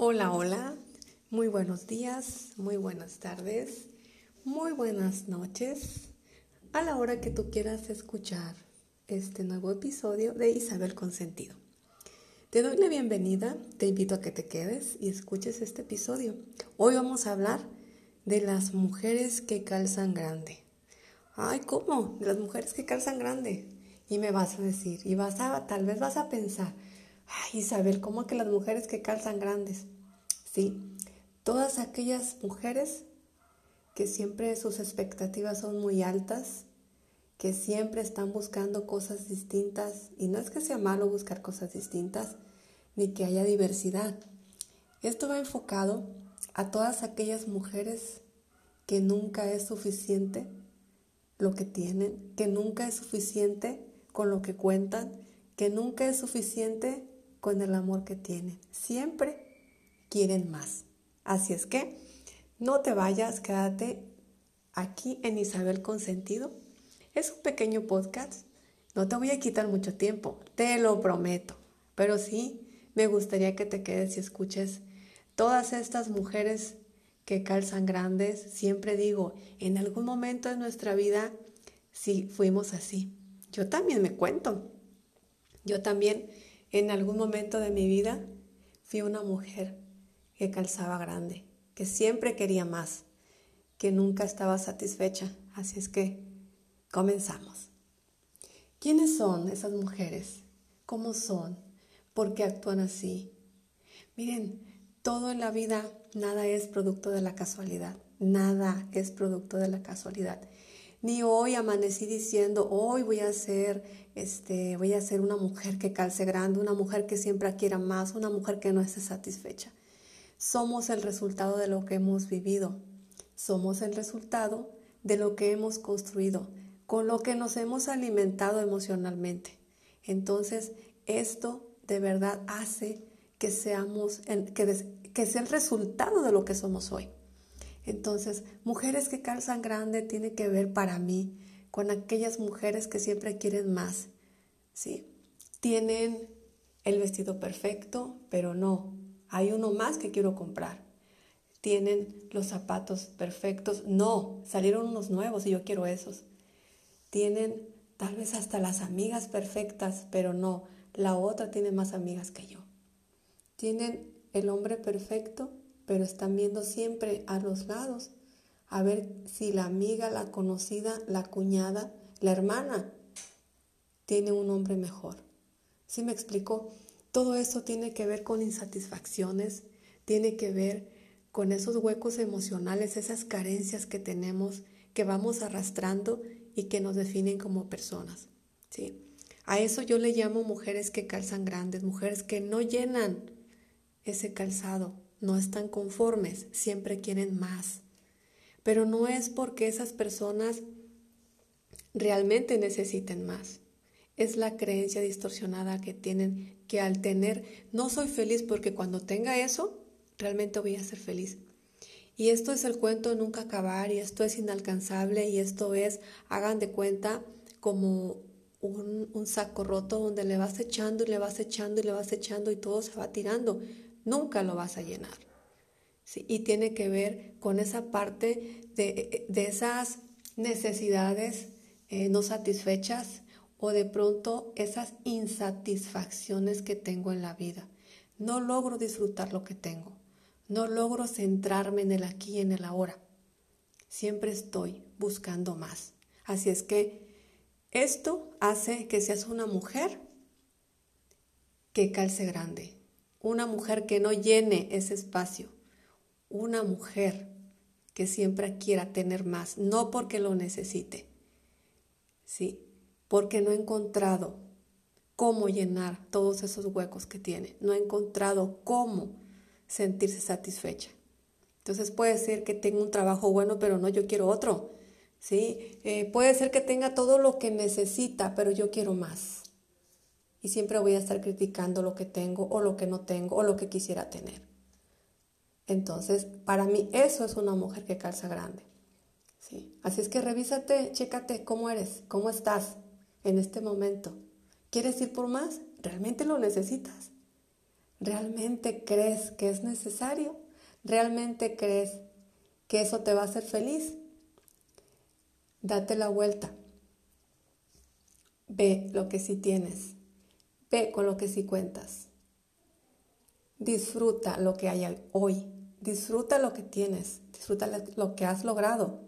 Hola, hola, muy buenos días, muy buenas tardes, muy buenas noches, a la hora que tú quieras escuchar este nuevo episodio de Isabel Consentido. Te doy la bienvenida, te invito a que te quedes y escuches este episodio. Hoy vamos a hablar de las mujeres que calzan grande. Ay, ¿cómo? De las mujeres que calzan grande. Y me vas a decir, y vas a, tal vez vas a pensar, Ay, Isabel, ¿cómo que las mujeres que calzan grandes? Sí, todas aquellas mujeres que siempre sus expectativas son muy altas, que siempre están buscando cosas distintas, y no es que sea malo buscar cosas distintas, ni que haya diversidad. Esto va enfocado a todas aquellas mujeres que nunca es suficiente lo que tienen, que nunca es suficiente con lo que cuentan, que nunca es suficiente con el amor que tienen. Siempre quieren más. Así es que no te vayas, quédate aquí en Isabel Consentido. Es un pequeño podcast. No te voy a quitar mucho tiempo, te lo prometo. Pero sí, me gustaría que te quedes y escuches todas estas mujeres que calzan grandes. Siempre digo, en algún momento de nuestra vida, sí fuimos así. Yo también me cuento. Yo también en algún momento de mi vida fui una mujer que calzaba grande, que siempre quería más, que nunca estaba satisfecha. Así es que comenzamos. ¿Quiénes son esas mujeres? ¿Cómo son? ¿Por qué actúan así? Miren, todo en la vida, nada es producto de la casualidad. Nada es producto de la casualidad. Ni hoy amanecí diciendo, hoy voy a ser, este, voy a ser una mujer que calce grande, una mujer que siempre quiera más, una mujer que no esté satisfecha. Somos el resultado de lo que hemos vivido. Somos el resultado de lo que hemos construido, con lo que nos hemos alimentado emocionalmente. Entonces, esto de verdad hace que seamos, que, que sea el resultado de lo que somos hoy. Entonces, mujeres que calzan grande tiene que ver para mí con aquellas mujeres que siempre quieren más, ¿sí? Tienen el vestido perfecto, pero no, hay uno más que quiero comprar. Tienen los zapatos perfectos, no, salieron unos nuevos y yo quiero esos. Tienen tal vez hasta las amigas perfectas, pero no, la otra tiene más amigas que yo. Tienen el hombre perfecto, pero están viendo siempre a los lados a ver si la amiga, la conocida, la cuñada, la hermana tiene un hombre mejor. ¿Sí me explico? Todo eso tiene que ver con insatisfacciones, tiene que ver con esos huecos emocionales, esas carencias que tenemos, que vamos arrastrando y que nos definen como personas. ¿sí? A eso yo le llamo mujeres que calzan grandes, mujeres que no llenan ese calzado, no están conformes, siempre quieren más. Pero no es porque esas personas realmente necesiten más. Es la creencia distorsionada que tienen que al tener, no soy feliz porque cuando tenga eso, realmente voy a ser feliz. Y esto es el cuento nunca acabar y esto es inalcanzable y esto es, hagan de cuenta, como un, un saco roto donde le vas echando y le vas echando y le vas echando y todo se va tirando nunca lo vas a llenar. Y tiene que ver con esa parte de, esas necesidades eh, no satisfechas o de pronto esas insatisfacciones que tengo en la vida. No logro disfrutar lo que tengo. No logro centrarme en el aquí y en el ahora. Siempre estoy buscando más. Así es que esto hace que seas una mujer que calce grande, una mujer que no llene ese espacio, una mujer que siempre quiera tener más, no porque lo necesite, sí, porque no ha encontrado cómo llenar todos esos huecos que tiene, no ha encontrado cómo sentirse satisfecha. Entonces puede ser que tenga un trabajo bueno, pero no, yo quiero otro. ¿sí? Eh, puede ser que tenga todo lo que necesita, pero yo quiero más y siempre voy a estar criticando lo que tengo o lo que no tengo o lo que quisiera tener. Entonces, para mí eso es una mujer que calza grande. ¿sí? Así es que revísate, chécate cómo eres, cómo estás en este momento. ¿Quieres ir por más? ¿Realmente lo necesitas? ¿Realmente crees que es necesario? ¿Realmente crees que eso te va a hacer feliz? Date la vuelta. Ve lo que sí tienes. Ve con lo que sí cuentas. Disfruta lo que hay hoy. Disfruta lo que tienes. Disfruta lo que has logrado.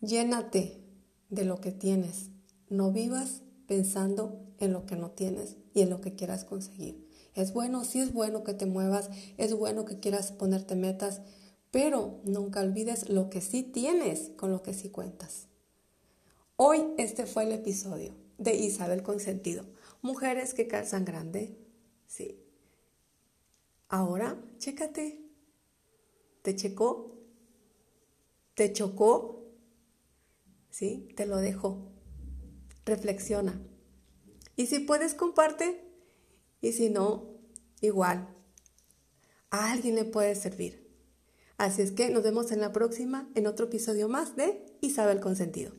Llénate de lo que tienes. No vivas pensando en lo que no tienes y en lo que quieras conseguir. Es bueno, sí es bueno que te muevas, es bueno que quieras ponerte metas, pero nunca olvides lo que sí tienes con lo que sí cuentas. Hoy este fue el episodio de Isabel Consentido. Mujeres que calzan grande. Sí. Ahora, chécate. ¿Te checó? ¿Te chocó? ¿Sí? Te lo dejo. Reflexiona. Y si puedes, comparte. Y si no, igual. A alguien le puede servir. Así es que nos vemos en la próxima, en otro episodio más de Isabel Consentido.